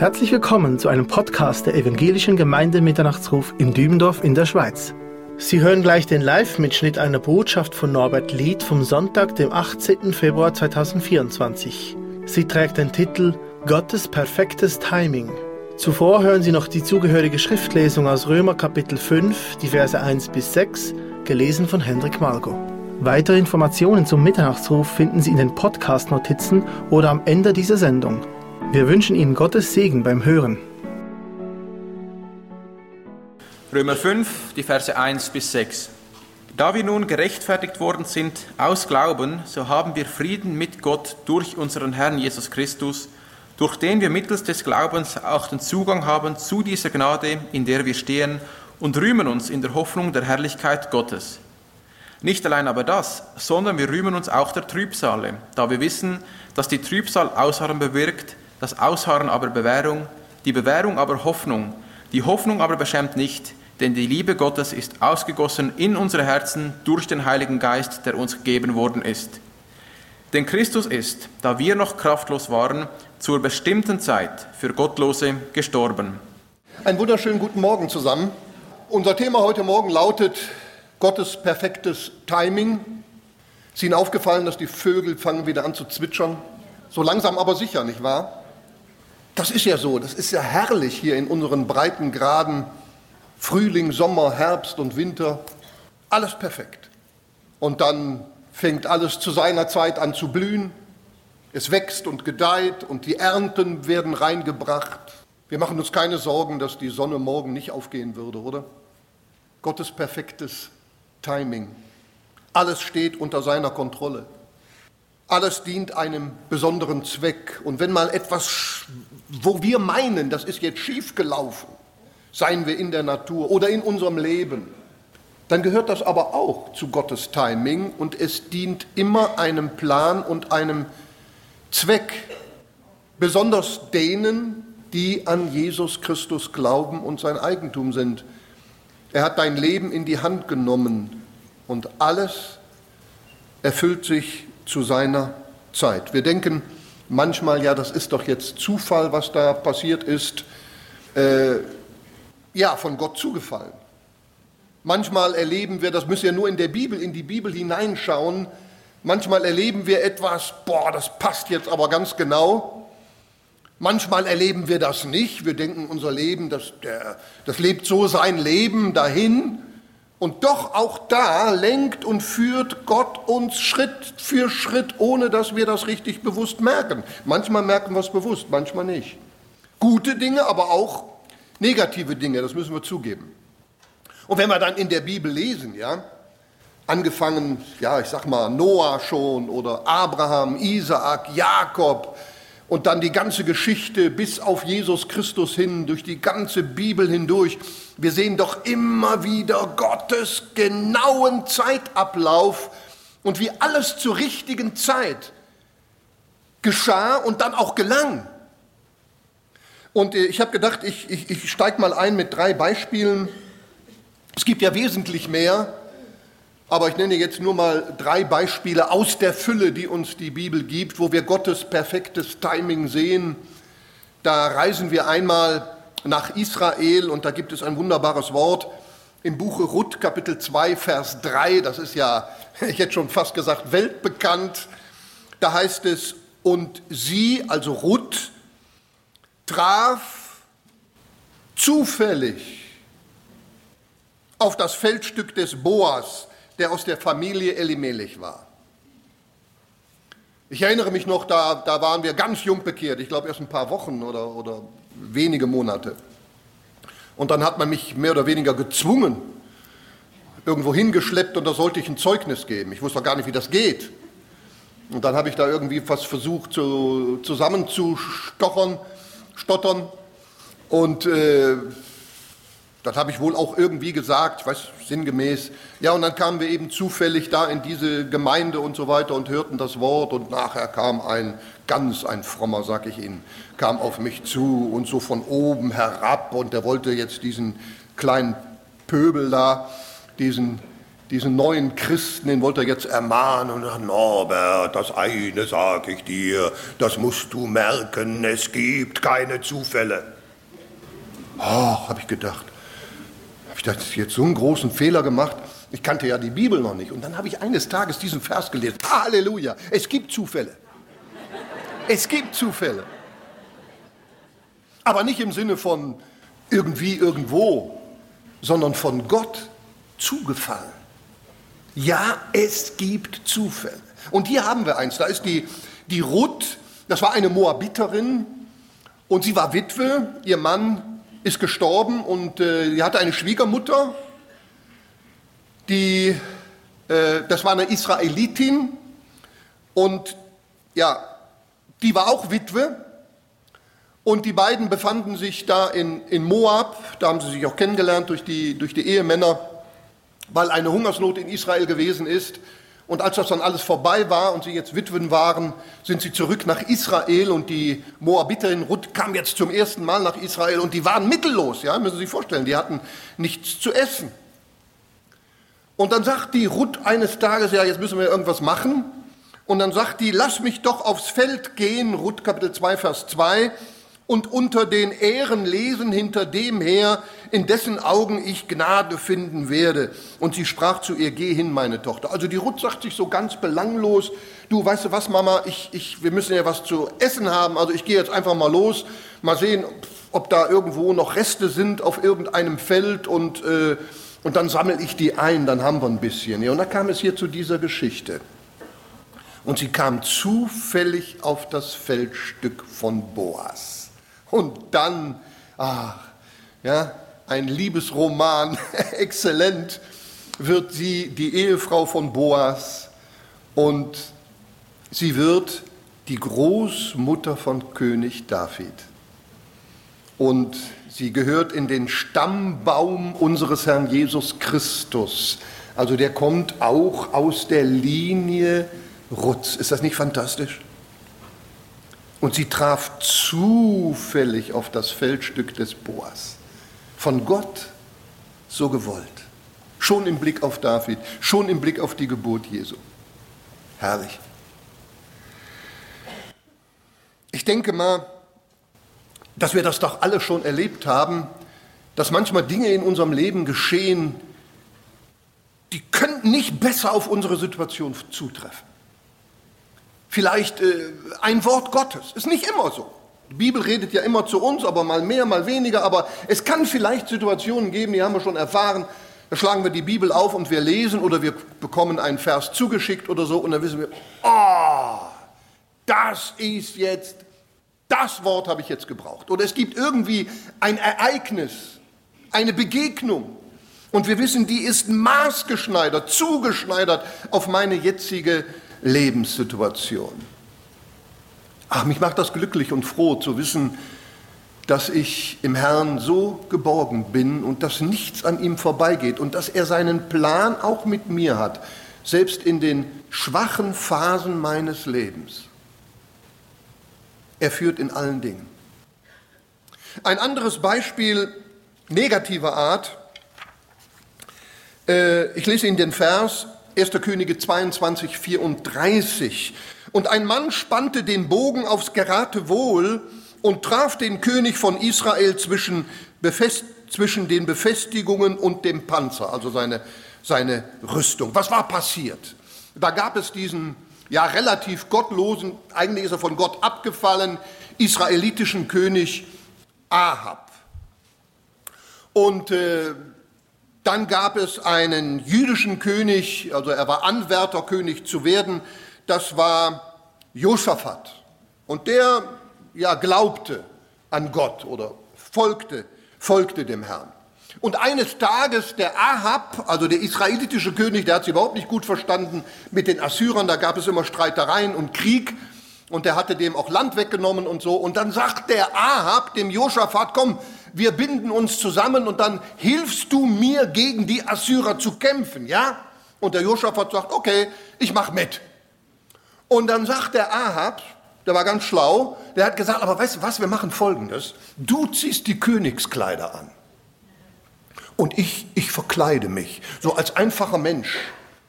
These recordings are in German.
Herzlich willkommen zu einem Podcast der Evangelischen Gemeinde Mitternachtsruf in Dübendorf in der Schweiz. Sie hören gleich den Live-Mitschnitt einer Botschaft von Norbert Lied vom Sonntag, dem 18. Februar 2024. Sie trägt den Titel Gottes perfektes Timing. Zuvor hören Sie noch die zugehörige Schriftlesung aus Römer Kapitel 5, die Verse 1 bis 6, gelesen von Hendrik Malgo. Weitere Informationen zum Mitternachtsruf finden Sie in den Podcast-Notizen oder am Ende dieser Sendung. Wir wünschen Ihnen Gottes Segen beim Hören. Römer 5, die Verse 1 bis 6. Da wir nun gerechtfertigt worden sind aus Glauben, so haben wir Frieden mit Gott durch unseren Herrn Jesus Christus, durch den wir mittels des Glaubens auch den Zugang haben zu dieser Gnade, in der wir stehen, und rühmen uns in der Hoffnung der Herrlichkeit Gottes. Nicht allein aber das, sondern wir rühmen uns auch der Trübsale, da wir wissen, dass die Trübsal Ausharren bewirkt, das Ausharren aber Bewährung, die Bewährung aber Hoffnung, die Hoffnung aber beschämt nicht, denn die Liebe Gottes ist ausgegossen in unsere Herzen durch den Heiligen Geist, der uns gegeben worden ist. Denn Christus ist, da wir noch kraftlos waren, zur bestimmten Zeit für Gottlose gestorben. Einen wunderschönen guten Morgen zusammen. Unser Thema heute Morgen lautet Gottes perfektes Timing. Ist Ihnen aufgefallen, dass die Vögel fangen wieder an zu zwitschern? So langsam aber sicher, nicht wahr? Das ist ja so, das ist ja herrlich hier in unseren breiten Graden. Frühling, Sommer, Herbst und Winter, alles perfekt. Und dann fängt alles zu seiner Zeit an zu blühen. Es wächst und gedeiht und die Ernten werden reingebracht. Wir machen uns keine Sorgen, dass die Sonne morgen nicht aufgehen würde, oder? Gottes perfektes Timing. Alles steht unter seiner Kontrolle. Alles dient einem besonderen Zweck. Und wenn mal etwas, wo wir meinen, das ist jetzt schiefgelaufen, seien wir in der Natur oder in unserem Leben, dann gehört das aber auch zu Gottes Timing und es dient immer einem Plan und einem Zweck, besonders denen, die an Jesus Christus glauben und sein Eigentum sind. Er hat dein Leben in die Hand genommen und alles erfüllt sich zu seiner Zeit. Wir denken manchmal, ja, das ist doch jetzt Zufall, was da passiert ist. Äh, ja, von Gott zugefallen. Manchmal erleben wir, das müssen wir nur in der Bibel, in die Bibel hineinschauen, manchmal erleben wir etwas, boah, das passt jetzt aber ganz genau. Manchmal erleben wir das nicht. Wir denken, unser Leben, das, der, das lebt so sein Leben dahin. Und doch auch da lenkt und führt Gott uns Schritt für Schritt, ohne dass wir das richtig bewusst merken. Manchmal merken wir es bewusst, manchmal nicht. Gute Dinge, aber auch negative Dinge, das müssen wir zugeben. Und wenn wir dann in der Bibel lesen, ja, angefangen, ja, ich sag mal Noah schon oder Abraham, Isaak, Jakob, und dann die ganze Geschichte bis auf Jesus Christus hin, durch die ganze Bibel hindurch. Wir sehen doch immer wieder Gottes genauen Zeitablauf und wie alles zur richtigen Zeit geschah und dann auch gelang. Und äh, ich habe gedacht, ich, ich, ich steige mal ein mit drei Beispielen. Es gibt ja wesentlich mehr, aber ich nenne jetzt nur mal drei Beispiele aus der Fülle, die uns die Bibel gibt, wo wir Gottes perfektes Timing sehen. Da reisen wir einmal nach Israel und da gibt es ein wunderbares Wort im Buche Ruth Kapitel 2 Vers 3, das ist ja, ich hätte schon fast gesagt, weltbekannt. Da heißt es, und sie, also Ruth, traf zufällig auf das Feldstück des Boas, der aus der Familie Elimelech war. Ich erinnere mich noch, da, da waren wir ganz jung bekehrt, ich glaube erst ein paar Wochen oder, oder wenige Monate. Und dann hat man mich mehr oder weniger gezwungen, irgendwo hingeschleppt und da sollte ich ein Zeugnis geben. Ich wusste doch gar nicht, wie das geht. Und dann habe ich da irgendwie was versucht zu, zusammenzustochern, stottern. Und äh, das habe ich wohl auch irgendwie gesagt, ich weiß sinngemäß. Ja, und dann kamen wir eben zufällig da in diese Gemeinde und so weiter und hörten das Wort und nachher kam ein ganz ein frommer, sag ich Ihnen, kam auf mich zu und so von oben herab und der wollte jetzt diesen kleinen Pöbel da, diesen diesen neuen Christen, den wollte er jetzt ermahnen und sagt, Norbert, das eine sage ich dir, das musst du merken, es gibt keine Zufälle. Ach, habe ich gedacht, ich das jetzt so einen großen Fehler gemacht? Ich kannte ja die Bibel noch nicht. Und dann habe ich eines Tages diesen Vers gelesen. Halleluja, es gibt Zufälle. Es gibt Zufälle. Aber nicht im Sinne von irgendwie, irgendwo, sondern von Gott zugefallen. Ja, es gibt Zufälle. Und hier haben wir eins. Da ist die, die Ruth, das war eine Moabiterin und sie war Witwe. Ihr Mann ist gestorben und äh, sie hatte eine Schwiegermutter, die, äh, das war eine Israelitin und ja, die war auch Witwe. Und die beiden befanden sich da in, in Moab, da haben sie sich auch kennengelernt durch die, durch die Ehemänner weil eine Hungersnot in Israel gewesen ist. Und als das dann alles vorbei war und sie jetzt Witwen waren, sind sie zurück nach Israel und die Moabiterin Ruth kam jetzt zum ersten Mal nach Israel und die waren mittellos, ja, müssen Sie sich vorstellen, die hatten nichts zu essen. Und dann sagt die Ruth eines Tages, ja, jetzt müssen wir irgendwas machen. Und dann sagt die, lass mich doch aufs Feld gehen, Ruth Kapitel 2, Vers 2, und unter den Ehren lesen hinter dem her, in dessen Augen ich Gnade finden werde. Und sie sprach zu ihr, geh hin, meine Tochter. Also die Ruth sagt sich so ganz belanglos, du weißt du was, Mama, ich, ich, wir müssen ja was zu essen haben, also ich gehe jetzt einfach mal los, mal sehen, ob da irgendwo noch Reste sind auf irgendeinem Feld und, äh, und dann sammle ich die ein, dann haben wir ein bisschen. Ja, und da kam es hier zu dieser Geschichte. Und sie kam zufällig auf das Feldstück von Boas. Und dann, ach, ja, ein Liebesroman, exzellent, wird sie die Ehefrau von Boas und sie wird die Großmutter von König David. Und sie gehört in den Stammbaum unseres Herrn Jesus Christus. Also der kommt auch aus der Linie Rutz. Ist das nicht fantastisch? Und sie traf zufällig auf das Feldstück des Boas. Von Gott so gewollt. Schon im Blick auf David, schon im Blick auf die Geburt Jesu. Herrlich. Ich denke mal, dass wir das doch alle schon erlebt haben, dass manchmal Dinge in unserem Leben geschehen, die könnten nicht besser auf unsere Situation zutreffen vielleicht äh, ein Wort Gottes. Ist nicht immer so. Die Bibel redet ja immer zu uns, aber mal mehr, mal weniger. Aber es kann vielleicht Situationen geben, die haben wir schon erfahren. Da schlagen wir die Bibel auf und wir lesen oder wir bekommen einen Vers zugeschickt oder so und dann wissen wir, oh, das ist jetzt, das Wort habe ich jetzt gebraucht. Oder es gibt irgendwie ein Ereignis, eine Begegnung und wir wissen, die ist maßgeschneidert, zugeschneidert auf meine jetzige Lebenssituation. Ach, mich macht das glücklich und froh zu wissen, dass ich im Herrn so geborgen bin und dass nichts an ihm vorbeigeht und dass er seinen Plan auch mit mir hat, selbst in den schwachen Phasen meines Lebens. Er führt in allen Dingen. Ein anderes Beispiel negativer Art, äh, ich lese Ihnen den Vers, 1. Könige 22, 34. Und ein Mann spannte den Bogen aufs Geratewohl und traf den König von Israel zwischen, befest, zwischen den Befestigungen und dem Panzer, also seine, seine Rüstung. Was war passiert? Da gab es diesen ja relativ gottlosen, eigentlich ist er von Gott abgefallen, israelitischen König Ahab. Und äh, dann gab es einen jüdischen König, also er war Anwärter, König zu werden, das war Josaphat. Und der ja, glaubte an Gott oder folgte, folgte dem Herrn. Und eines Tages der Ahab, also der israelitische König, der hat sich überhaupt nicht gut verstanden mit den Assyrern, da gab es immer Streitereien und Krieg und der hatte dem auch Land weggenommen und so. Und dann sagt der Ahab dem Josaphat, komm, wir binden uns zusammen und dann hilfst du mir gegen die Assyrer zu kämpfen, ja? Und der Josaphat sagt, okay, ich mach mit. Und dann sagt der Ahab, der war ganz schlau, der hat gesagt, aber weißt du was, wir machen folgendes. Du ziehst die Königskleider an. Und ich, ich verkleide mich, so als einfacher Mensch,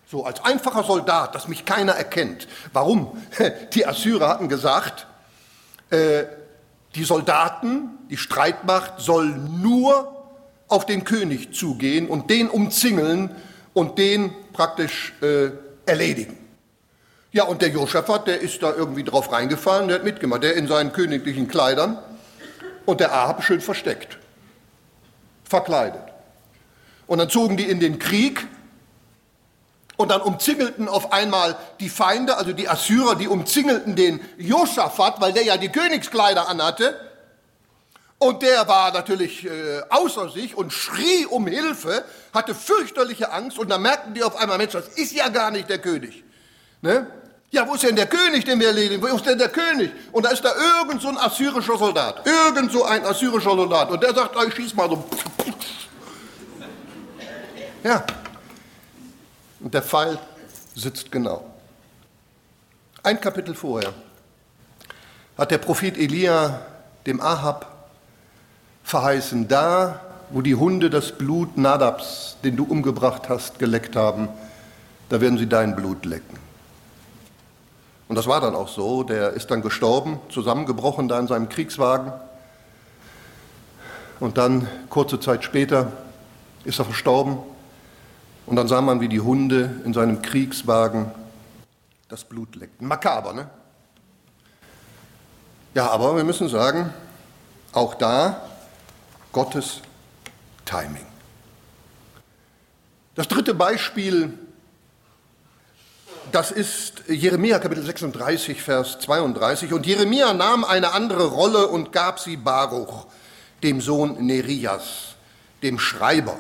so als einfacher Soldat, dass mich keiner erkennt. Warum? Die Assyrer hatten gesagt, äh, die Soldaten, die Streitmacht soll nur auf den König zugehen und den umzingeln und den praktisch äh, erledigen. Ja, und der Josaphat, der ist da irgendwie drauf reingefallen, der hat mitgemacht, der in seinen königlichen Kleidern und der Ahab schön versteckt, verkleidet. Und dann zogen die in den Krieg und dann umzingelten auf einmal die Feinde, also die Assyrer, die umzingelten den Josaphat, weil der ja die Königskleider anhatte. Und der war natürlich äh, außer sich und schrie um Hilfe, hatte fürchterliche Angst. Und dann merkten die auf einmal, Mensch, das ist ja gar nicht der König. Ne? Ja, wo ist denn der König, den wir erledigen? Wo ist denn der König? Und da ist da irgend so ein assyrischer Soldat. Irgend so ein assyrischer Soldat. Und der sagt, ich schieß mal so. Ja. Und der Pfeil sitzt genau. Ein Kapitel vorher hat der Prophet Elia dem Ahab verheißen, da, wo die Hunde das Blut Nadabs, den du umgebracht hast, geleckt haben, da werden sie dein Blut lecken. Und das war dann auch so. Der ist dann gestorben, zusammengebrochen da in seinem Kriegswagen. Und dann, kurze Zeit später, ist er verstorben. Und dann sah man, wie die Hunde in seinem Kriegswagen das Blut leckten. Makaber, ne? Ja, aber wir müssen sagen, auch da Gottes Timing. Das dritte Beispiel das ist Jeremia Kapitel 36, Vers 32. Und Jeremia nahm eine andere Rolle und gab sie Baruch, dem Sohn Nerias, dem Schreiber.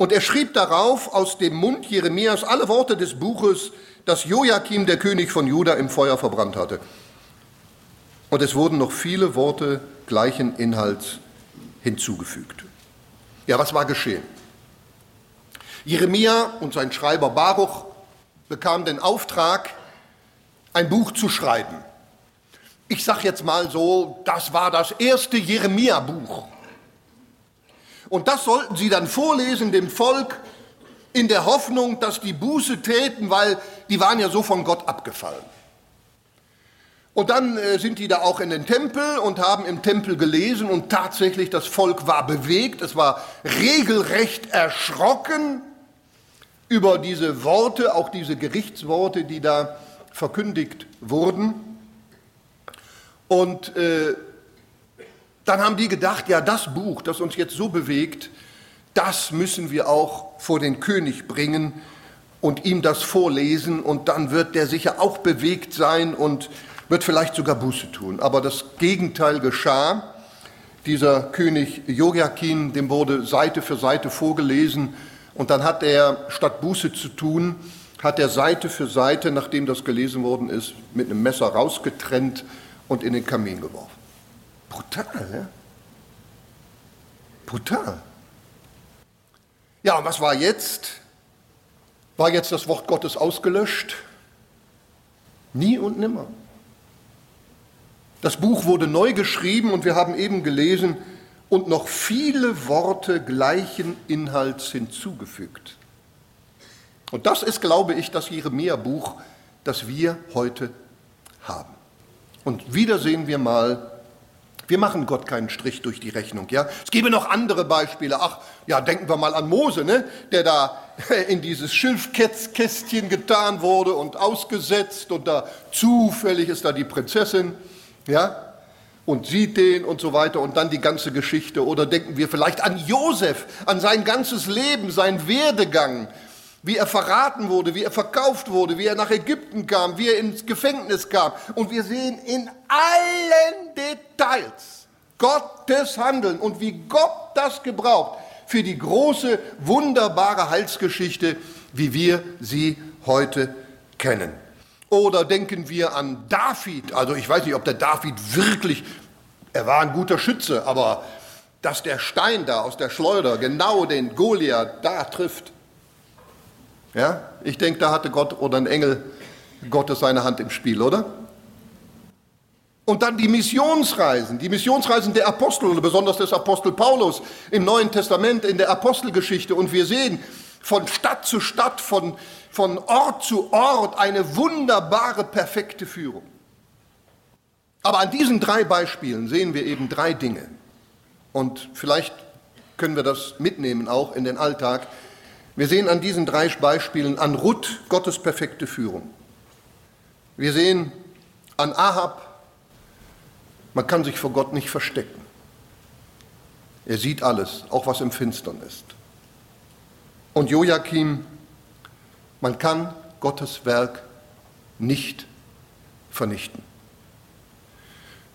Und er schrieb darauf aus dem Mund Jeremias alle Worte des Buches, das Joachim, der König von Juda, im Feuer verbrannt hatte. Und es wurden noch viele Worte gleichen Inhalts hinzugefügt. Ja, was war geschehen? Jeremia und sein Schreiber Baruch bekam den Auftrag, ein Buch zu schreiben. Ich sage jetzt mal so, das war das erste Jeremia-Buch. Und das sollten sie dann vorlesen dem Volk in der Hoffnung, dass die Buße täten, weil die waren ja so von Gott abgefallen. Und dann äh, sind die da auch in den Tempel und haben im Tempel gelesen und tatsächlich das Volk war bewegt, es war regelrecht erschrocken über diese Worte, auch diese Gerichtsworte, die da verkündigt wurden. Und äh, dann haben die gedacht, ja, das Buch, das uns jetzt so bewegt, das müssen wir auch vor den König bringen und ihm das vorlesen und dann wird der sicher auch bewegt sein und wird vielleicht sogar Buße tun. Aber das Gegenteil geschah. Dieser König Joachim, dem wurde Seite für Seite vorgelesen, und dann hat er, statt Buße zu tun, hat er Seite für Seite, nachdem das gelesen worden ist, mit einem Messer rausgetrennt und in den Kamin geworfen. Brutal, ja? Brutal. Ja, und was war jetzt? War jetzt das Wort Gottes ausgelöscht? Nie und nimmer. Das Buch wurde neu geschrieben und wir haben eben gelesen, und noch viele Worte gleichen Inhalts hinzugefügt. Und das ist, glaube ich, das Jeremia-Buch, das wir heute haben. Und wieder sehen wir mal, wir machen Gott keinen Strich durch die Rechnung. Ja? Es gäbe noch andere Beispiele. Ach, ja, denken wir mal an Mose, ne? der da in dieses Schilfkästchen getan wurde und ausgesetzt und da zufällig ist da die Prinzessin. Ja? und sieht den und so weiter und dann die ganze Geschichte. Oder denken wir vielleicht an Josef, an sein ganzes Leben, seinen Werdegang, wie er verraten wurde, wie er verkauft wurde, wie er nach Ägypten kam, wie er ins Gefängnis kam. Und wir sehen in allen Details Gottes Handeln und wie Gott das gebraucht für die große, wunderbare Heilsgeschichte, wie wir sie heute kennen. Oder denken wir an David. Also ich weiß nicht, ob der David wirklich, er war ein guter Schütze, aber dass der Stein da aus der Schleuder genau den Goliath da trifft. Ja, ich denke, da hatte Gott oder ein Engel Gottes seine Hand im Spiel, oder? Und dann die Missionsreisen, die Missionsreisen der Apostel oder besonders des Apostel Paulus im Neuen Testament, in der Apostelgeschichte. Und wir sehen von Stadt zu Stadt, von, von Ort zu Ort eine wunderbare, perfekte Führung. Aber an diesen drei Beispielen sehen wir eben drei Dinge. Und vielleicht können wir das mitnehmen auch in den Alltag. Wir sehen an diesen drei Beispielen an Ruth Gottes perfekte Führung. Wir sehen an Ahab, man kann sich vor Gott nicht verstecken. Er sieht alles, auch was im Finstern ist. Und Joachim, man kann Gottes Werk nicht vernichten.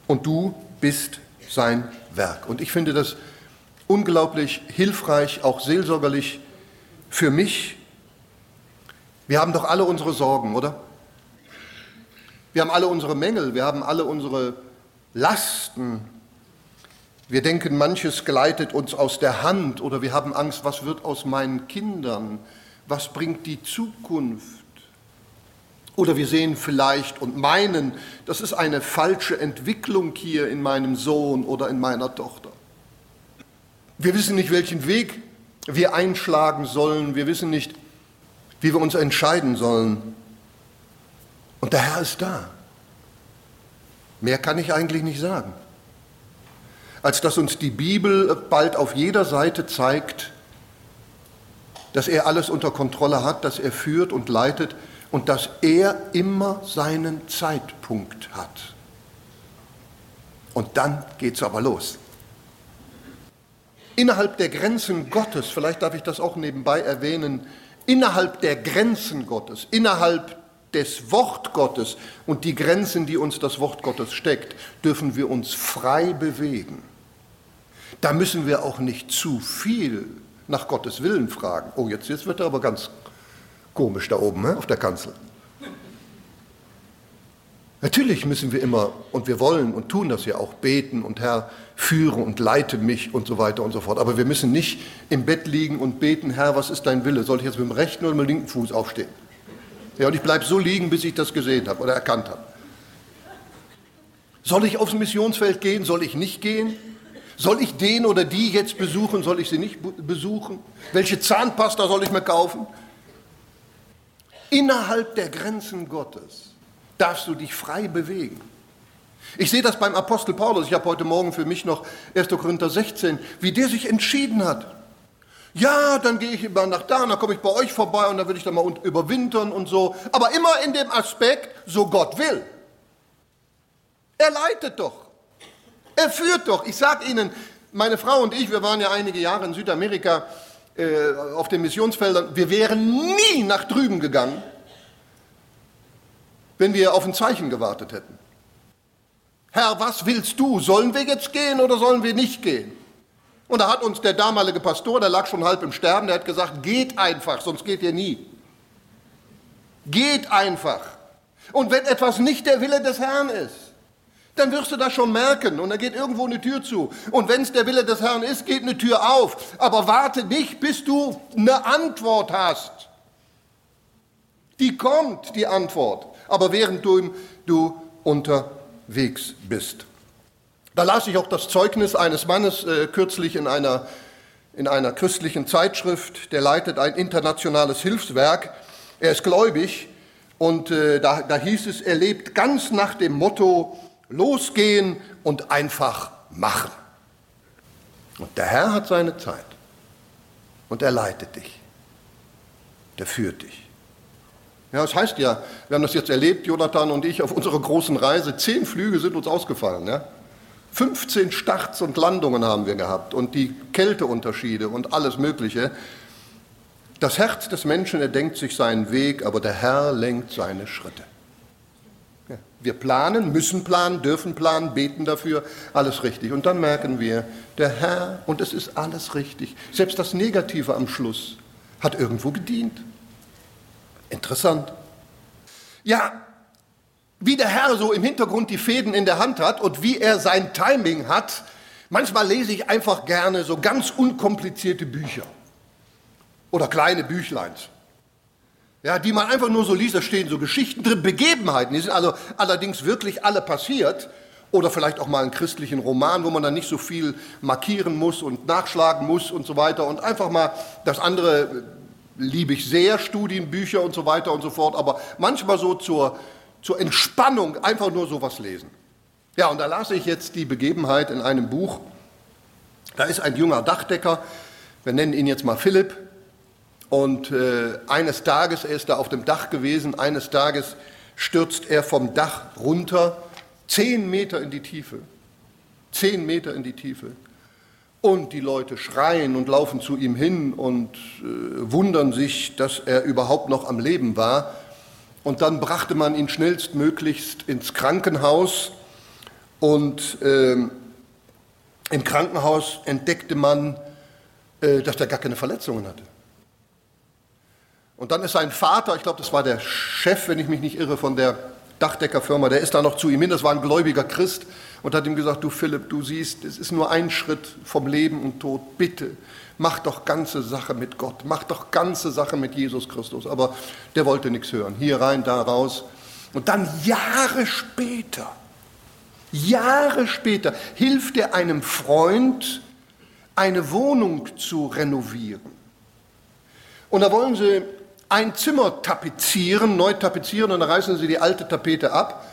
Und du bist sein Werk. Und ich finde das unglaublich hilfreich, auch seelsorgerlich für mich. Wir haben doch alle unsere Sorgen, oder? Wir haben alle unsere Mängel, wir haben alle unsere Lasten. Wir denken, manches gleitet uns aus der Hand oder wir haben Angst, was wird aus meinen Kindern? Was bringt die Zukunft? Oder wir sehen vielleicht und meinen, das ist eine falsche Entwicklung hier in meinem Sohn oder in meiner Tochter. Wir wissen nicht, welchen Weg wir einschlagen sollen. Wir wissen nicht, wie wir uns entscheiden sollen. Und der Herr ist da. Mehr kann ich eigentlich nicht sagen, als dass uns die Bibel bald auf jeder Seite zeigt, dass er alles unter Kontrolle hat, dass er führt und leitet und dass er immer seinen Zeitpunkt hat. Und dann geht es aber los. Innerhalb der Grenzen Gottes, vielleicht darf ich das auch nebenbei erwähnen, innerhalb der Grenzen Gottes, innerhalb des Wort Gottes und die Grenzen, die uns das Wort Gottes steckt, dürfen wir uns frei bewegen. Da müssen wir auch nicht zu viel nach Gottes Willen fragen. Oh, jetzt, jetzt wird er aber ganz Komisch da oben ne, auf der Kanzel. Natürlich müssen wir immer, und wir wollen und tun das ja auch, beten und Herr, führe und leite mich und so weiter und so fort. Aber wir müssen nicht im Bett liegen und beten, Herr, was ist dein Wille? Soll ich jetzt mit dem rechten oder mit dem linken Fuß aufstehen? Ja, und ich bleibe so liegen, bis ich das gesehen habe oder erkannt habe. Soll ich aufs Missionsfeld gehen? Soll ich nicht gehen? Soll ich den oder die jetzt besuchen? Soll ich sie nicht besuchen? Welche Zahnpasta soll ich mir kaufen? Innerhalb der Grenzen Gottes darfst du dich frei bewegen. Ich sehe das beim Apostel Paulus. Ich habe heute Morgen für mich noch 1. Korinther 16, wie der sich entschieden hat. Ja, dann gehe ich immer nach da, dann komme ich bei euch vorbei und dann will ich da mal überwintern und so. Aber immer in dem Aspekt, so Gott will. Er leitet doch. Er führt doch. Ich sage Ihnen, meine Frau und ich, wir waren ja einige Jahre in Südamerika äh, auf den Missionsfeldern, wir wären nie nach drüben gegangen, wenn wir auf ein Zeichen gewartet hätten. Herr, was willst du? Sollen wir jetzt gehen oder sollen wir nicht gehen? Und da hat uns der damalige Pastor, der lag schon halb im Sterben, der hat gesagt, geht einfach, sonst geht ihr nie. Geht einfach. Und wenn etwas nicht der Wille des Herrn ist, dann wirst du das schon merken und dann geht irgendwo eine Tür zu. Und wenn es der Wille des Herrn ist, geht eine Tür auf. Aber warte nicht, bis du eine Antwort hast. Die kommt, die Antwort, aber während du, du unterwegs bist. Da las ich auch das Zeugnis eines Mannes äh, kürzlich in einer, in einer christlichen Zeitschrift, der leitet ein internationales Hilfswerk. Er ist gläubig und äh, da, da hieß es, er lebt ganz nach dem Motto, losgehen und einfach machen. Und der Herr hat seine Zeit und er leitet dich, der führt dich. Ja, das heißt ja, wir haben das jetzt erlebt, Jonathan und ich, auf unserer großen Reise. Zehn Flüge sind uns ausgefallen. Ja? 15 Starts und Landungen haben wir gehabt und die Kälteunterschiede und alles Mögliche. Das Herz des Menschen, er denkt sich seinen Weg, aber der Herr lenkt seine Schritte. Wir planen, müssen planen, dürfen planen, beten dafür, alles richtig. Und dann merken wir, der Herr, und es ist alles richtig. Selbst das Negative am Schluss hat irgendwo gedient. Interessant. Ja, wie der Herr so im Hintergrund die Fäden in der Hand hat und wie er sein Timing hat, manchmal lese ich einfach gerne so ganz unkomplizierte Bücher oder kleine Büchleins ja, die man einfach nur so liest, da stehen so Geschichten drin, Begebenheiten, die sind also allerdings wirklich alle passiert. Oder vielleicht auch mal einen christlichen Roman, wo man dann nicht so viel markieren muss und nachschlagen muss und so weiter. Und einfach mal das andere liebe ich sehr, Studienbücher und so weiter und so fort. Aber manchmal so zur, zur Entspannung einfach nur sowas lesen. Ja, und da las ich jetzt die Begebenheit in einem Buch. Da ist ein junger Dachdecker, wir nennen ihn jetzt mal Philipp. Und äh, eines Tages, er ist da auf dem Dach gewesen, eines Tages stürzt er vom Dach runter, zehn Meter in die Tiefe. Zehn Meter in die Tiefe. Und die Leute schreien und laufen zu ihm hin und äh, wundern sich, dass er überhaupt noch am Leben war. Und dann brachte man ihn schnellstmöglichst ins Krankenhaus. Und äh, im Krankenhaus entdeckte man, äh, dass er gar keine Verletzungen hatte. Und dann ist sein Vater, ich glaube, das war der Chef, wenn ich mich nicht irre, von der Dachdeckerfirma, der ist da noch zu ihm hin, das war ein gläubiger Christ und hat ihm gesagt, du Philipp, du siehst, es ist nur ein Schritt vom Leben und Tod, bitte, mach doch ganze Sache mit Gott, mach doch ganze Sache mit Jesus Christus. Aber der wollte nichts hören, hier rein, da raus. Und dann Jahre später, Jahre später hilft er einem Freund, eine Wohnung zu renovieren. Und da wollen sie ein Zimmer tapezieren, neu tapezieren, und dann reißen sie die alte Tapete ab.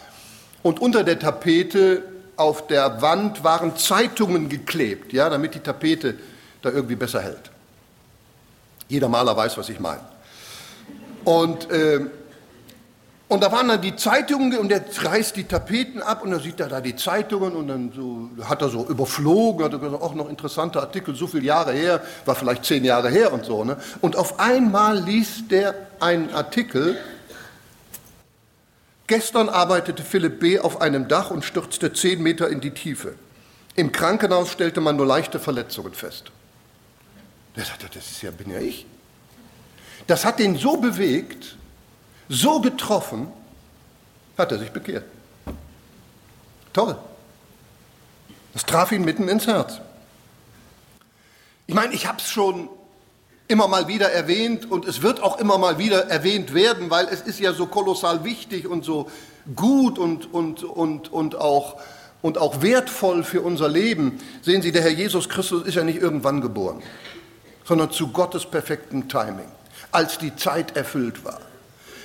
Und unter der Tapete auf der Wand waren Zeitungen geklebt, ja, damit die Tapete da irgendwie besser hält. Jeder Maler weiß, was ich meine. Und äh, und da waren dann die Zeitungen und er reißt die Tapeten ab und dann sieht er da die Zeitungen und dann so, hat er so überflogen, hat er gesagt, auch noch interessanter Artikel, so viele Jahre her, war vielleicht zehn Jahre her und so. Ne? Und auf einmal liest der einen Artikel, gestern arbeitete Philipp B. auf einem Dach und stürzte zehn Meter in die Tiefe. Im Krankenhaus stellte man nur leichte Verletzungen fest. Der sagte, das ist ja, bin ja ich. Das hat ihn so bewegt, so getroffen, hat er sich bekehrt. Toll. Das traf ihn mitten ins Herz. Ich meine, ich habe es schon immer mal wieder erwähnt und es wird auch immer mal wieder erwähnt werden, weil es ist ja so kolossal wichtig und so gut und, und, und, und, auch, und auch wertvoll für unser Leben. Sehen Sie, der Herr Jesus Christus ist ja nicht irgendwann geboren, sondern zu Gottes perfektem Timing, als die Zeit erfüllt war.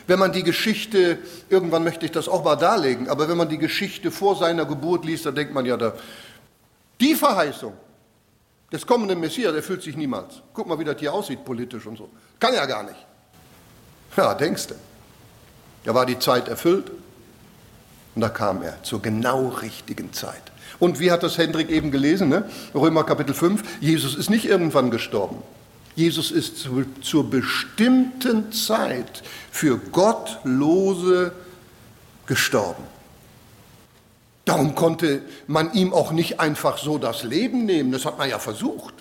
Wenn man die Geschichte, irgendwann möchte ich das auch mal darlegen, aber wenn man die Geschichte vor seiner Geburt liest, dann denkt man ja, da, die Verheißung des kommenden Messias erfüllt sich niemals. Guck mal, wie das hier aussieht politisch und so. Kann ja gar nicht. Ja, denkst du. Da war die Zeit erfüllt und da kam er zur genau richtigen Zeit. Und wie hat das Hendrik eben gelesen, ne? Römer Kapitel 5, Jesus ist nicht irgendwann gestorben. Jesus ist zu, zur bestimmten Zeit für Gottlose gestorben. Darum konnte man ihm auch nicht einfach so das Leben nehmen, das hat man ja versucht.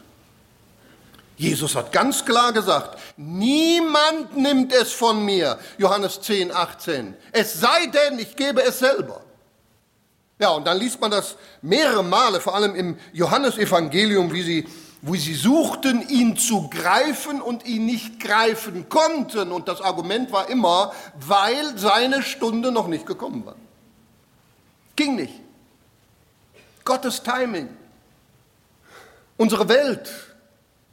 Jesus hat ganz klar gesagt, niemand nimmt es von mir, Johannes 10, 18, es sei denn, ich gebe es selber. Ja, und dann liest man das mehrere Male, vor allem im Johannesevangelium, wie sie wo sie suchten, ihn zu greifen und ihn nicht greifen konnten. Und das Argument war immer, weil seine Stunde noch nicht gekommen war. Ging nicht. Gottes Timing. Unsere Welt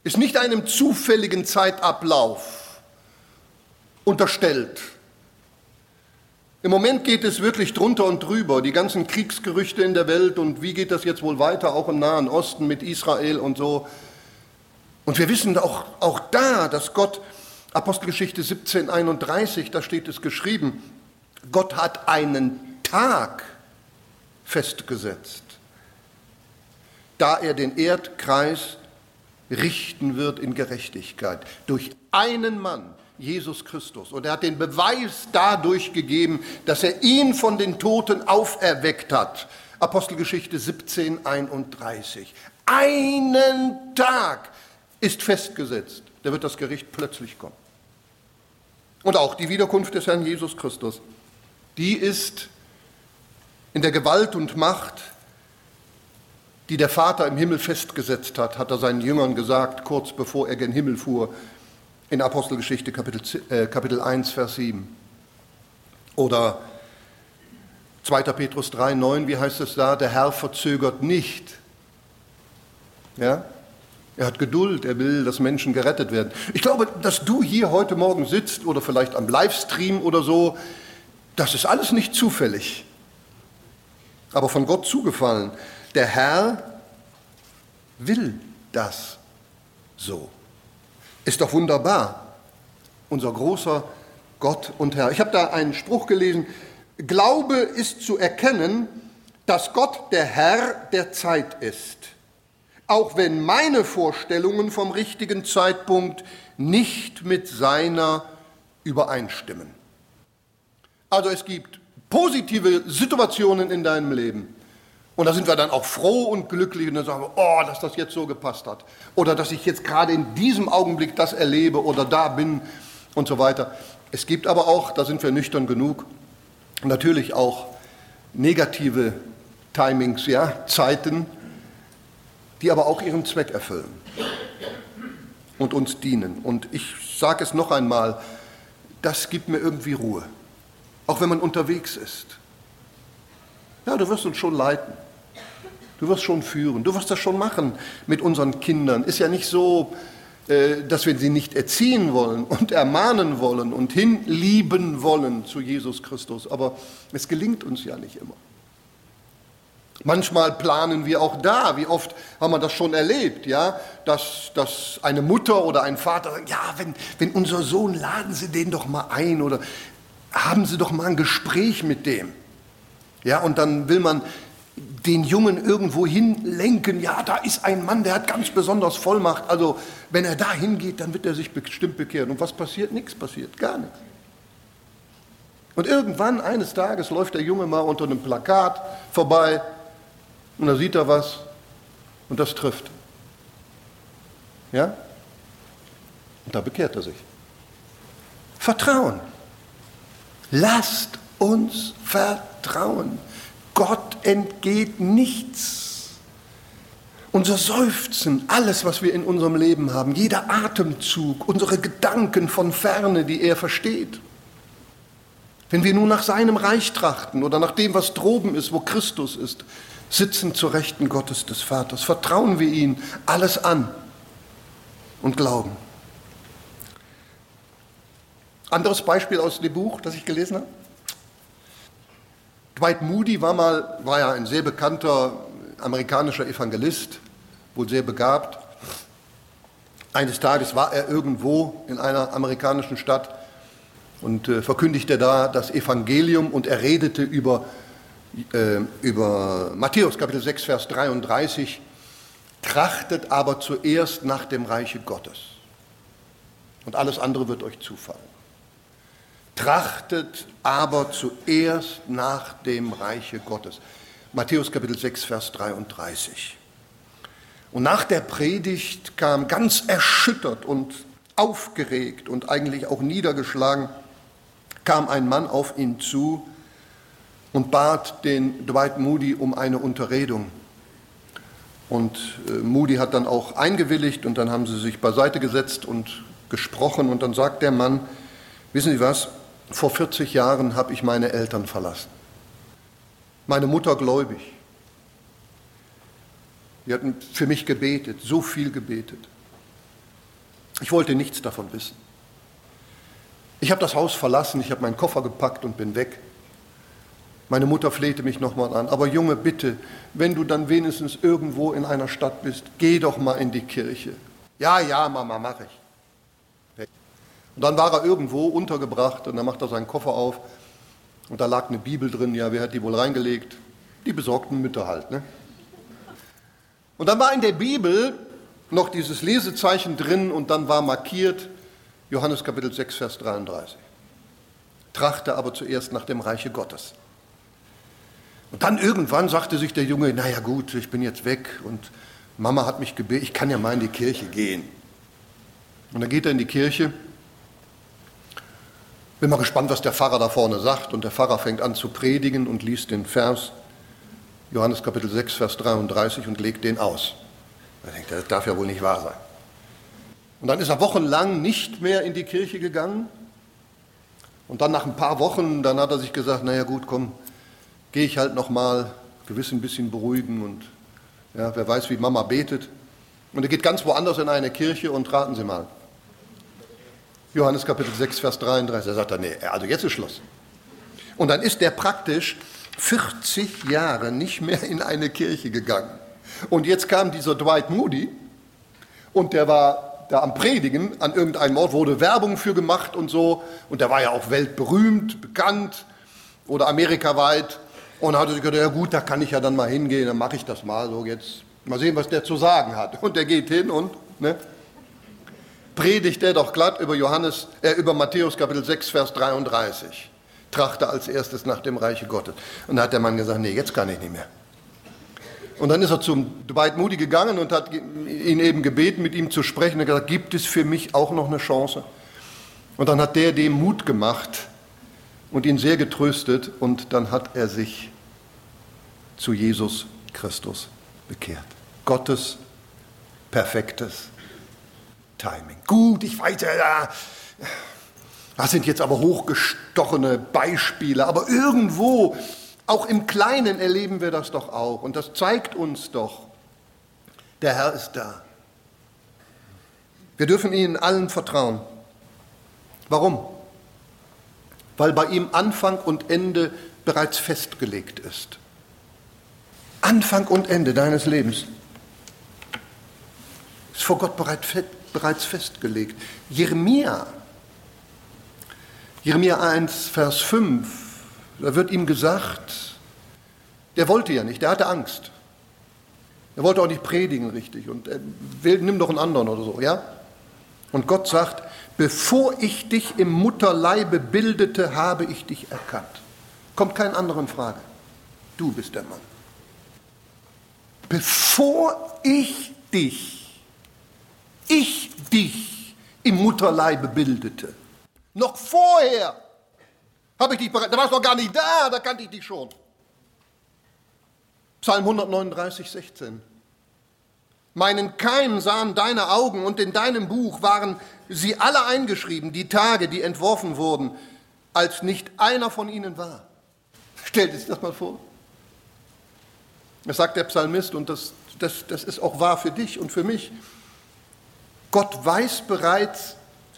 ist nicht einem zufälligen Zeitablauf unterstellt. Im Moment geht es wirklich drunter und drüber, die ganzen Kriegsgerüchte in der Welt und wie geht das jetzt wohl weiter, auch im Nahen Osten mit Israel und so. Und wir wissen auch, auch da, dass Gott, Apostelgeschichte 17, 31, da steht es geschrieben, Gott hat einen Tag festgesetzt, da er den Erdkreis richten wird in Gerechtigkeit. Durch einen Mann, Jesus Christus. Und er hat den Beweis dadurch gegeben, dass er ihn von den Toten auferweckt hat. Apostelgeschichte 17, 31. Einen Tag ist festgesetzt. Da wird das Gericht plötzlich kommen. Und auch die Wiederkunft des Herrn Jesus Christus, die ist in der Gewalt und Macht, die der Vater im Himmel festgesetzt hat, hat er seinen Jüngern gesagt, kurz bevor er gen Himmel fuhr, in Apostelgeschichte Kapitel, äh, Kapitel 1, Vers 7. Oder 2. Petrus 3, 9, wie heißt es da? Der Herr verzögert nicht. Ja? Er hat Geduld, er will, dass Menschen gerettet werden. Ich glaube, dass du hier heute Morgen sitzt oder vielleicht am Livestream oder so, das ist alles nicht zufällig, aber von Gott zugefallen. Der Herr will das so. Ist doch wunderbar. Unser großer Gott und Herr. Ich habe da einen Spruch gelesen. Glaube ist zu erkennen, dass Gott der Herr der Zeit ist auch wenn meine Vorstellungen vom richtigen Zeitpunkt nicht mit seiner übereinstimmen. Also es gibt positive Situationen in deinem Leben. Und da sind wir dann auch froh und glücklich und dann sagen wir, oh, dass das jetzt so gepasst hat. Oder dass ich jetzt gerade in diesem Augenblick das erlebe oder da bin und so weiter. Es gibt aber auch, da sind wir nüchtern genug, natürlich auch negative Timings, ja, Zeiten, die aber auch ihren Zweck erfüllen und uns dienen. Und ich sage es noch einmal, das gibt mir irgendwie Ruhe, auch wenn man unterwegs ist. Ja, du wirst uns schon leiten. Du wirst schon führen. Du wirst das schon machen mit unseren Kindern. Ist ja nicht so, äh, dass wir sie nicht erziehen wollen und ermahnen wollen und hinlieben wollen zu Jesus Christus. Aber es gelingt uns ja nicht immer. Manchmal planen wir auch da, wie oft haben wir das schon erlebt, ja, dass, dass eine Mutter oder ein Vater sagt, ja, wenn, wenn unser Sohn, laden Sie den doch mal ein oder haben Sie doch mal ein Gespräch mit dem. Ja, und dann will man den Jungen irgendwo hinlenken, ja, da ist ein Mann, der hat ganz besonders Vollmacht, also wenn er da hingeht, dann wird er sich bestimmt bekehren. Und was passiert? Nichts passiert, gar nichts. Und irgendwann, eines Tages, läuft der Junge mal unter einem Plakat vorbei, und da sieht er was und das trifft. Ja? Und da bekehrt er sich. Vertrauen. Lasst uns vertrauen. Gott entgeht nichts. Unser Seufzen, alles, was wir in unserem Leben haben, jeder Atemzug, unsere Gedanken von ferne, die er versteht. Wenn wir nun nach seinem Reich trachten oder nach dem, was droben ist, wo Christus ist, sitzen zur Rechten Gottes des Vaters. Vertrauen wir ihm alles an und glauben. Anderes Beispiel aus dem Buch, das ich gelesen habe. Dwight Moody war mal, war ja ein sehr bekannter amerikanischer Evangelist, wohl sehr begabt. Eines Tages war er irgendwo in einer amerikanischen Stadt und äh, verkündigte da das Evangelium und er redete über äh, über Matthäus Kapitel 6, Vers 33, trachtet aber zuerst nach dem Reiche Gottes und alles andere wird euch zufallen. Trachtet aber zuerst nach dem Reiche Gottes. Matthäus Kapitel 6, Vers 33. Und nach der Predigt kam ganz erschüttert und aufgeregt und eigentlich auch niedergeschlagen, kam ein Mann auf ihn zu, und bat den Dwight Moody um eine Unterredung. Und äh, Moody hat dann auch eingewilligt und dann haben sie sich beiseite gesetzt und gesprochen und dann sagt der Mann, wissen Sie was, vor 40 Jahren habe ich meine Eltern verlassen. Meine Mutter gläubig. Die hatten für mich gebetet, so viel gebetet. Ich wollte nichts davon wissen. Ich habe das Haus verlassen, ich habe meinen Koffer gepackt und bin weg. Meine Mutter flehte mich nochmal an, aber Junge, bitte, wenn du dann wenigstens irgendwo in einer Stadt bist, geh doch mal in die Kirche. Ja, ja, Mama, mach ich. Und dann war er irgendwo untergebracht und dann macht er seinen Koffer auf und da lag eine Bibel drin, ja, wer hat die wohl reingelegt? Die besorgten Mütter halt. Ne? Und dann war in der Bibel noch dieses Lesezeichen drin und dann war markiert Johannes Kapitel 6, Vers 33. Trachte aber zuerst nach dem Reiche Gottes. Und dann irgendwann sagte sich der Junge, naja gut, ich bin jetzt weg und Mama hat mich gebeten, ich kann ja mal in die Kirche gehen. Und dann geht er in die Kirche. Bin mal gespannt, was der Pfarrer da vorne sagt. Und der Pfarrer fängt an zu predigen und liest den Vers, Johannes Kapitel 6, Vers 33 und legt den aus. Er denkt, das darf ja wohl nicht wahr sein. Und dann ist er wochenlang nicht mehr in die Kirche gegangen. Und dann nach ein paar Wochen, dann hat er sich gesagt, naja gut, komm, gehe ich halt nochmal gewiss ein bisschen beruhigen und ja, wer weiß, wie Mama betet. Und er geht ganz woanders in eine Kirche und raten Sie mal. Johannes Kapitel 6, Vers 33. Er sagt dann, nee, also jetzt ist Schluss. Und dann ist der praktisch 40 Jahre nicht mehr in eine Kirche gegangen. Und jetzt kam dieser Dwight Moody und der war da am Predigen an irgendeinem Ort, wurde Werbung für gemacht und so. Und der war ja auch weltberühmt, bekannt oder amerikaweit. Und hatte sich gedacht, ja gut, da kann ich ja dann mal hingehen, dann mache ich das mal so jetzt. Mal sehen, was der zu sagen hat. Und der geht hin und ne, predigt er doch glatt über, Johannes, äh, über Matthäus Kapitel 6, Vers 33. Trachte als erstes nach dem Reiche Gottes. Und da hat der Mann gesagt, nee, jetzt kann ich nicht mehr. Und dann ist er zum Dwight Moody gegangen und hat ihn eben gebeten, mit ihm zu sprechen. Er hat gesagt, gibt es für mich auch noch eine Chance? Und dann hat der dem Mut gemacht und ihn sehr getröstet und dann hat er sich zu Jesus Christus bekehrt. Gottes perfektes Timing. Gut, ich weiß ja, das sind jetzt aber hochgestochene Beispiele, aber irgendwo auch im Kleinen erleben wir das doch auch. Und das zeigt uns doch, der Herr ist da. Wir dürfen ihnen allen vertrauen. Warum? Weil bei ihm Anfang und Ende bereits festgelegt ist. Anfang und Ende deines Lebens ist vor Gott bereits festgelegt. Jeremia, Jeremia 1, Vers 5, da wird ihm gesagt, der wollte ja nicht, der hatte Angst. Er wollte auch nicht predigen richtig und will, nimm doch einen anderen oder so, ja? Und Gott sagt, bevor ich dich im Mutterleibe bildete, habe ich dich erkannt. Kommt kein anderer in Frage. Du bist der Mann. Bevor ich dich, ich dich im Mutterleibe bildete, noch vorher habe ich dich bereit, da warst du noch gar nicht da, da kannte ich dich schon. Psalm 139, 16. Meinen Keim sahen deine Augen und in deinem Buch waren sie alle eingeschrieben, die Tage, die entworfen wurden, als nicht einer von ihnen war. Stellt sich das mal vor. Das sagt der Psalmist und das, das, das ist auch wahr für dich und für mich. Gott weiß bereits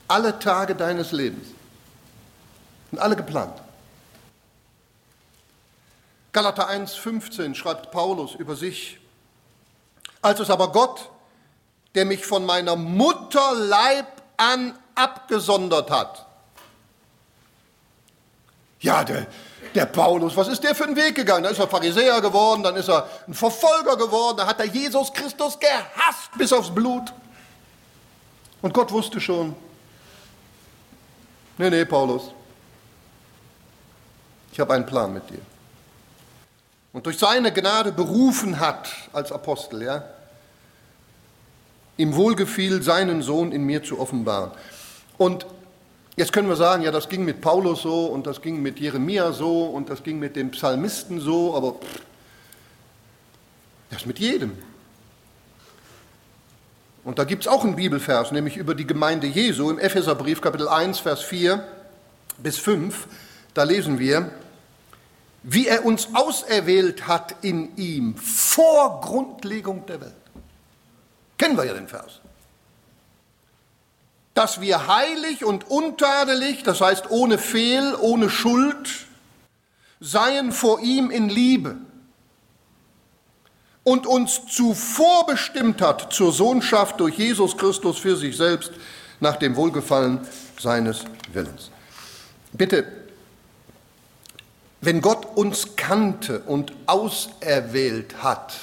alle Tage deines Lebens. Sind alle geplant. Galater 1,15 schreibt Paulus über sich. Als es aber Gott, der mich von meiner Mutterleib an abgesondert hat. Ja, der, der Paulus, was ist der für einen Weg gegangen? Da ist er Pharisäer geworden, dann ist er ein Verfolger geworden, da hat er Jesus Christus gehasst bis aufs Blut. Und Gott wusste schon, nee, nee, Paulus, ich habe einen Plan mit dir. Und durch seine Gnade berufen hat als Apostel, ja, ihm wohlgefiel, seinen Sohn in mir zu offenbaren. Und jetzt können wir sagen, ja, das ging mit Paulus so und das ging mit Jeremia so und das ging mit dem Psalmisten so, aber pff, das mit jedem. Und da gibt es auch einen Bibelvers, nämlich über die Gemeinde Jesu im Epheserbrief Kapitel 1, Vers 4 bis 5. Da lesen wir, wie er uns auserwählt hat in ihm vor Grundlegung der Welt. Kennen wir ja den Vers. Dass wir heilig und untadelig, das heißt ohne Fehl, ohne Schuld, seien vor ihm in Liebe und uns zuvor bestimmt hat zur Sohnschaft durch Jesus Christus für sich selbst nach dem Wohlgefallen seines Willens. Bitte wenn Gott uns kannte und auserwählt hat,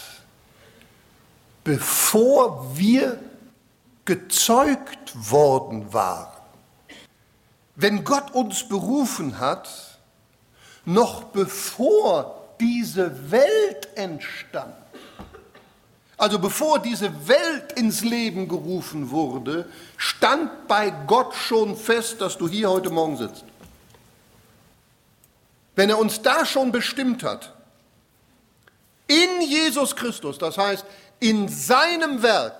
bevor wir gezeugt worden waren, wenn Gott uns berufen hat, noch bevor diese Welt entstand, also bevor diese Welt ins Leben gerufen wurde, stand bei Gott schon fest, dass du hier heute Morgen sitzt. Wenn er uns da schon bestimmt hat, in Jesus Christus, das heißt in seinem Werk,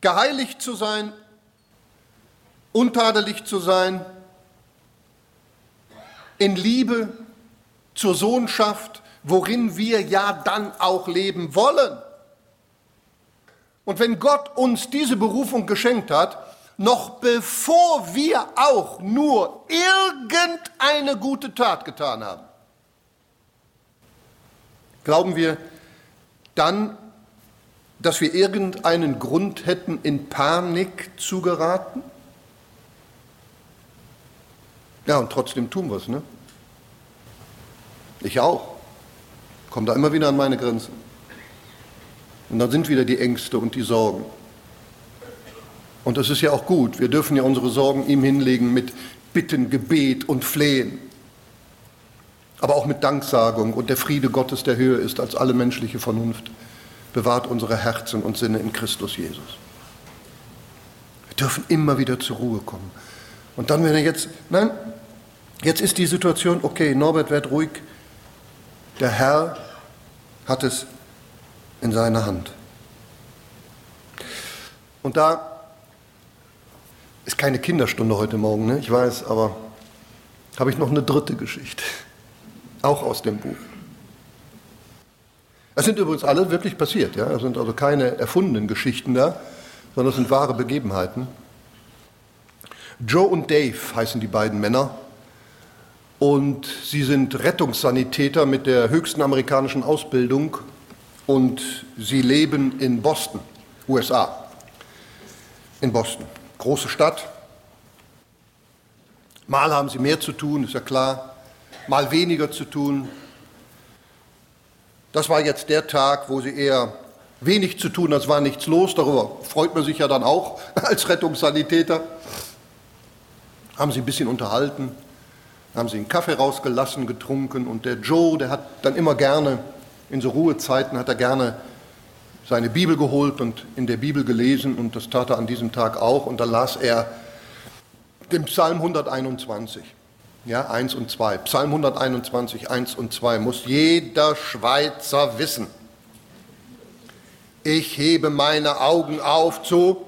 geheiligt zu sein, untadelig zu sein, in Liebe zur Sohnschaft, worin wir ja dann auch leben wollen. Und wenn Gott uns diese Berufung geschenkt hat, noch bevor wir auch nur irgendeine gute Tat getan haben, glauben wir dann, dass wir irgendeinen Grund hätten, in Panik zu geraten? Ja, und trotzdem tun wir es, ne? Ich auch. Komme da immer wieder an meine Grenzen. Und dann sind wieder die Ängste und die Sorgen. Und das ist ja auch gut. Wir dürfen ja unsere Sorgen ihm hinlegen mit Bitten, Gebet und Flehen. Aber auch mit Danksagung und der Friede Gottes, der höher ist als alle menschliche Vernunft, bewahrt unsere Herzen und Sinne in Christus Jesus. Wir dürfen immer wieder zur Ruhe kommen. Und dann, wenn er jetzt, nein, jetzt ist die Situation, okay, Norbert, werd ruhig, der Herr hat es in seiner Hand. Und da ist keine Kinderstunde heute Morgen, ne? ich weiß, aber habe ich noch eine dritte Geschichte, auch aus dem Buch. Es sind übrigens alle wirklich passiert, ja? es sind also keine erfundenen Geschichten da, sondern es sind wahre Begebenheiten. Joe und Dave heißen die beiden Männer und sie sind Rettungssanitäter mit der höchsten amerikanischen Ausbildung und sie leben in Boston, USA. In Boston, große Stadt. Mal haben sie mehr zu tun, ist ja klar, mal weniger zu tun. Das war jetzt der Tag, wo sie eher wenig zu tun, als war nichts los. Darüber freut man sich ja dann auch als Rettungssanitäter. Haben sie ein bisschen unterhalten haben sie einen Kaffee rausgelassen, getrunken und der Joe, der hat dann immer gerne, in so Ruhezeiten hat er gerne seine Bibel geholt und in der Bibel gelesen und das tat er an diesem Tag auch und da las er den Psalm 121. Ja, 1 und 2. Psalm 121, 1 und 2 muss jeder Schweizer wissen. Ich hebe meine Augen auf zu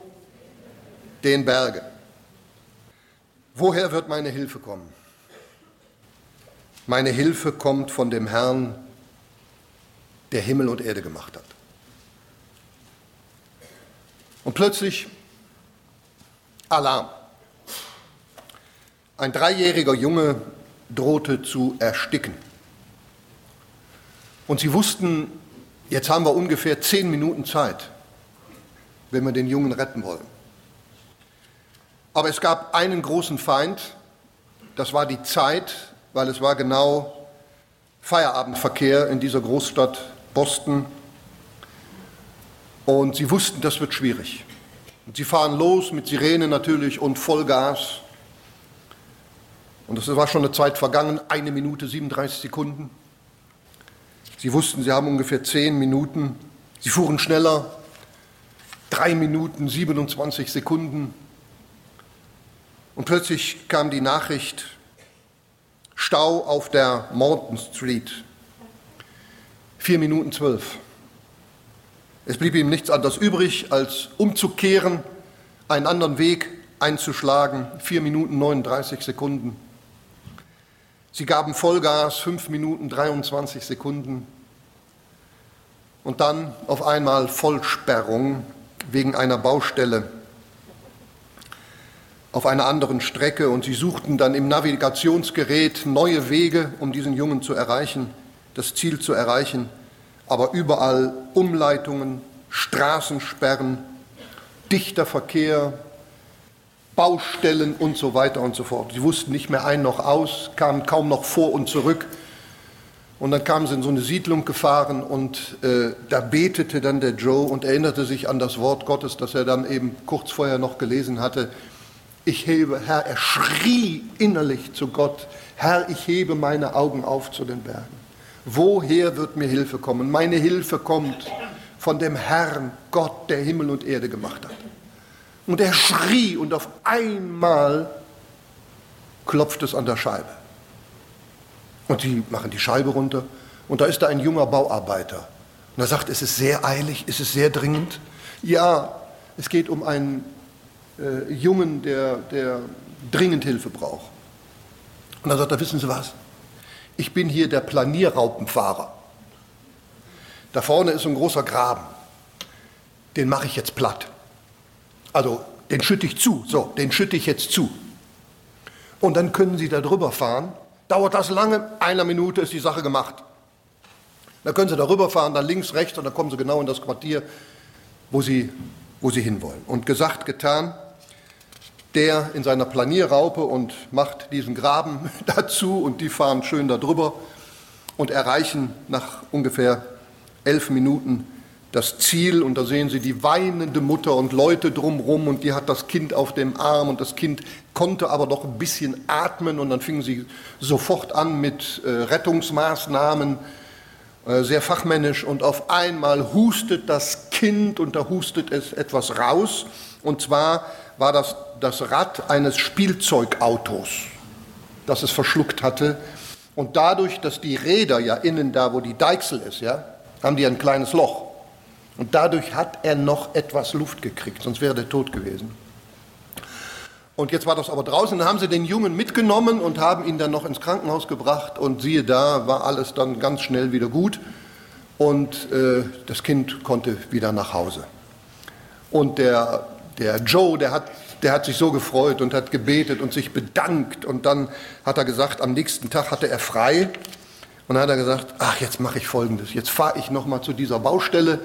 den Bergen. Woher wird meine Hilfe kommen? Meine Hilfe kommt von dem Herrn, der Himmel und Erde gemacht hat. Und plötzlich Alarm. Ein dreijähriger Junge drohte zu ersticken. Und sie wussten, jetzt haben wir ungefähr zehn Minuten Zeit, wenn wir den Jungen retten wollen. Aber es gab einen großen Feind, das war die Zeit, weil es war genau Feierabendverkehr in dieser Großstadt Boston. Und sie wussten, das wird schwierig. Und sie fahren los mit Sirene natürlich und Vollgas. Und es war schon eine Zeit vergangen, eine Minute 37 Sekunden. Sie wussten, sie haben ungefähr zehn Minuten. Sie fuhren schneller, drei Minuten 27 Sekunden. Und plötzlich kam die Nachricht, Stau auf der Mountain Street. Vier Minuten zwölf. Es blieb ihm nichts anderes übrig, als umzukehren, einen anderen Weg einzuschlagen. Vier Minuten 39 Sekunden. Sie gaben Vollgas, fünf Minuten 23 Sekunden. Und dann auf einmal Vollsperrung wegen einer Baustelle auf einer anderen Strecke und sie suchten dann im Navigationsgerät neue Wege, um diesen Jungen zu erreichen, das Ziel zu erreichen, aber überall Umleitungen, Straßensperren, dichter Verkehr, Baustellen und so weiter und so fort. Sie wussten nicht mehr ein noch aus, kamen kaum noch vor und zurück. Und dann kamen sie in so eine Siedlung gefahren und äh, da betete dann der Joe und erinnerte sich an das Wort Gottes, das er dann eben kurz vorher noch gelesen hatte. Ich hebe, Herr, er schrie innerlich zu Gott, Herr, ich hebe meine Augen auf zu den Bergen. Woher wird mir Hilfe kommen? Meine Hilfe kommt von dem Herrn, Gott, der Himmel und Erde gemacht hat. Und er schrie und auf einmal klopft es an der Scheibe. Und sie machen die Scheibe runter und da ist da ein junger Bauarbeiter. Und er sagt, es ist sehr eilig, es ist sehr dringend. Ja, es geht um einen äh, Jungen, der, der dringend Hilfe braucht. Und dann sagt er, wissen Sie was? ich bin hier der Planierraupenfahrer. Da vorne ist ein großer Graben. Den mache ich jetzt platt. Also den schütte ich zu. So, den schütte ich jetzt zu. Und dann können Sie da drüber fahren. Dauert das lange? Einer Minute ist die Sache gemacht. Dann können Sie darüber fahren, dann links, rechts und dann kommen Sie genau in das Quartier, wo Sie, wo Sie hinwollen. Und gesagt, getan, der in seiner Planierraupe und macht diesen Graben dazu und die fahren schön darüber und erreichen nach ungefähr elf Minuten das Ziel und da sehen Sie die weinende Mutter und Leute drumherum und die hat das Kind auf dem Arm und das Kind konnte aber doch ein bisschen atmen und dann fingen sie sofort an mit äh, Rettungsmaßnahmen, sehr fachmännisch und auf einmal hustet das Kind und da hustet es etwas raus und zwar war das das Rad eines Spielzeugautos, das es verschluckt hatte und dadurch, dass die Räder ja innen da, wo die Deichsel ist, ja, haben die ein kleines Loch. Und dadurch hat er noch etwas Luft gekriegt, sonst wäre er tot gewesen. Und jetzt war das aber draußen, dann haben sie den Jungen mitgenommen und haben ihn dann noch ins Krankenhaus gebracht. Und siehe da, war alles dann ganz schnell wieder gut. Und äh, das Kind konnte wieder nach Hause. Und der, der Joe, der hat, der hat sich so gefreut und hat gebetet und sich bedankt. Und dann hat er gesagt, am nächsten Tag hatte er frei. Und dann hat er gesagt, ach, jetzt mache ich Folgendes, jetzt fahre ich nochmal zu dieser Baustelle.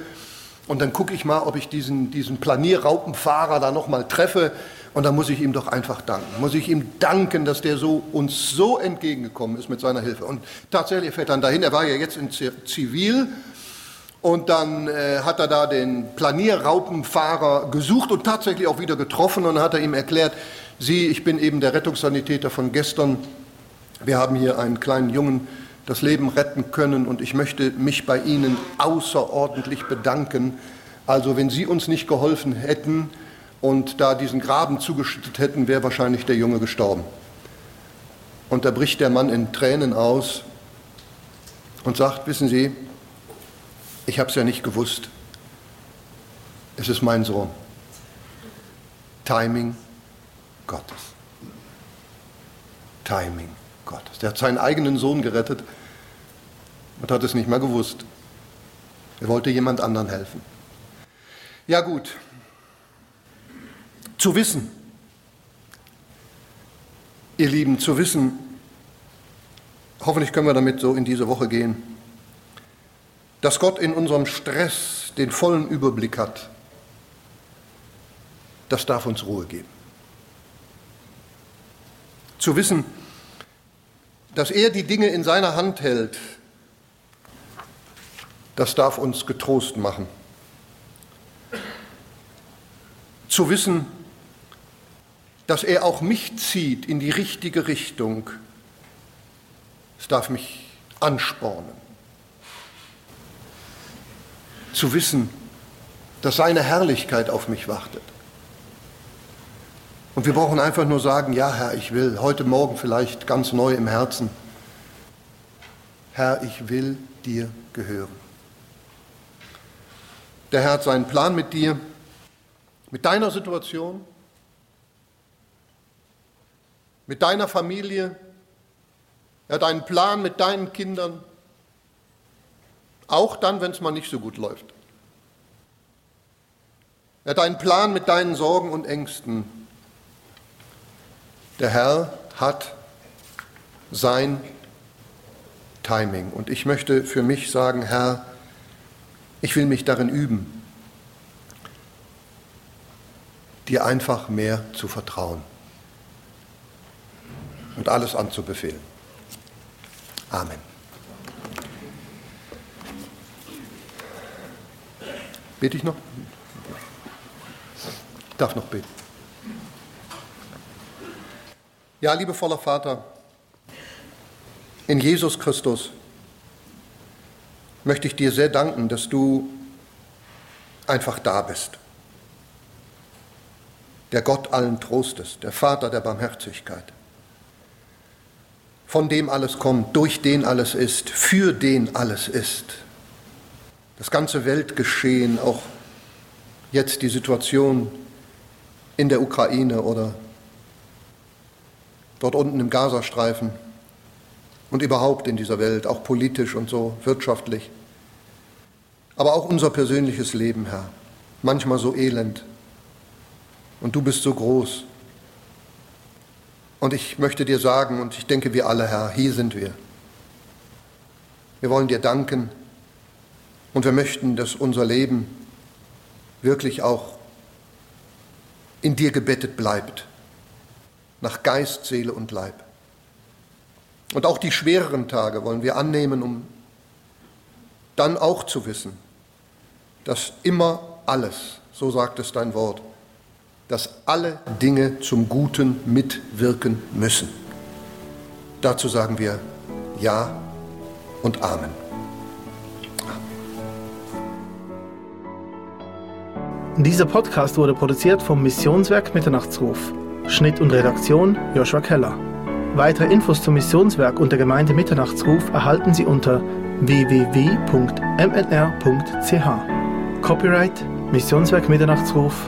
Und dann gucke ich mal, ob ich diesen, diesen Planierraupenfahrer da nochmal treffe. Und dann muss ich ihm doch einfach danken. Muss ich ihm danken, dass der so, uns so entgegengekommen ist mit seiner Hilfe. Und tatsächlich fährt dann dahin, er war ja jetzt in Zivil. Und dann äh, hat er da den Planierraupenfahrer gesucht und tatsächlich auch wieder getroffen. Und dann hat er ihm erklärt, Sie, ich bin eben der Rettungssanitäter von gestern. Wir haben hier einen kleinen Jungen, das Leben retten können. Und ich möchte mich bei Ihnen außerordentlich bedanken. Also wenn Sie uns nicht geholfen hätten und da diesen Graben zugeschüttet hätten, wäre wahrscheinlich der Junge gestorben. Und da bricht der Mann in Tränen aus und sagt, wissen Sie, ich habe es ja nicht gewusst. Es ist mein Sohn. Timing Gottes. Timing Gottes. Der hat seinen eigenen Sohn gerettet und hat es nicht mehr gewusst. Er wollte jemand anderen helfen. Ja gut, zu wissen, ihr Lieben, zu wissen, hoffentlich können wir damit so in diese Woche gehen, dass Gott in unserem Stress den vollen Überblick hat, das darf uns Ruhe geben. Zu wissen, dass er die Dinge in seiner Hand hält, das darf uns getrost machen. Zu wissen, dass er auch mich zieht in die richtige Richtung, das darf mich anspornen. Zu wissen, dass seine Herrlichkeit auf mich wartet. Und wir brauchen einfach nur sagen, ja Herr, ich will heute Morgen vielleicht ganz neu im Herzen, Herr, ich will dir gehören. Der Herr hat seinen Plan mit dir, mit deiner Situation, mit deiner Familie. Er hat einen Plan mit deinen Kindern, auch dann, wenn es mal nicht so gut läuft. Er hat einen Plan mit deinen Sorgen und Ängsten. Der Herr hat sein Timing. Und ich möchte für mich sagen, Herr, ich will mich darin üben, dir einfach mehr zu vertrauen und alles anzubefehlen. Amen. Bete ich noch? Ich darf noch beten. Ja, liebevoller Vater, in Jesus Christus möchte ich dir sehr danken, dass du einfach da bist. Der Gott allen Trostes, der Vater der Barmherzigkeit, von dem alles kommt, durch den alles ist, für den alles ist. Das ganze Weltgeschehen, auch jetzt die Situation in der Ukraine oder dort unten im Gazastreifen, und überhaupt in dieser Welt, auch politisch und so wirtschaftlich. Aber auch unser persönliches Leben, Herr, manchmal so elend. Und du bist so groß. Und ich möchte dir sagen, und ich denke wir alle, Herr, hier sind wir. Wir wollen dir danken und wir möchten, dass unser Leben wirklich auch in dir gebettet bleibt, nach Geist, Seele und Leib. Und auch die schwereren Tage wollen wir annehmen, um dann auch zu wissen, dass immer alles, so sagt es dein Wort, dass alle Dinge zum Guten mitwirken müssen. Dazu sagen wir Ja und Amen. Dieser Podcast wurde produziert vom Missionswerk Mitternachtsruf. Schnitt und Redaktion Joshua Keller. Weitere Infos zum Missionswerk und der Gemeinde Mitternachtsruf erhalten Sie unter www.mnr.ch. Copyright Missionswerk Mitternachtsruf.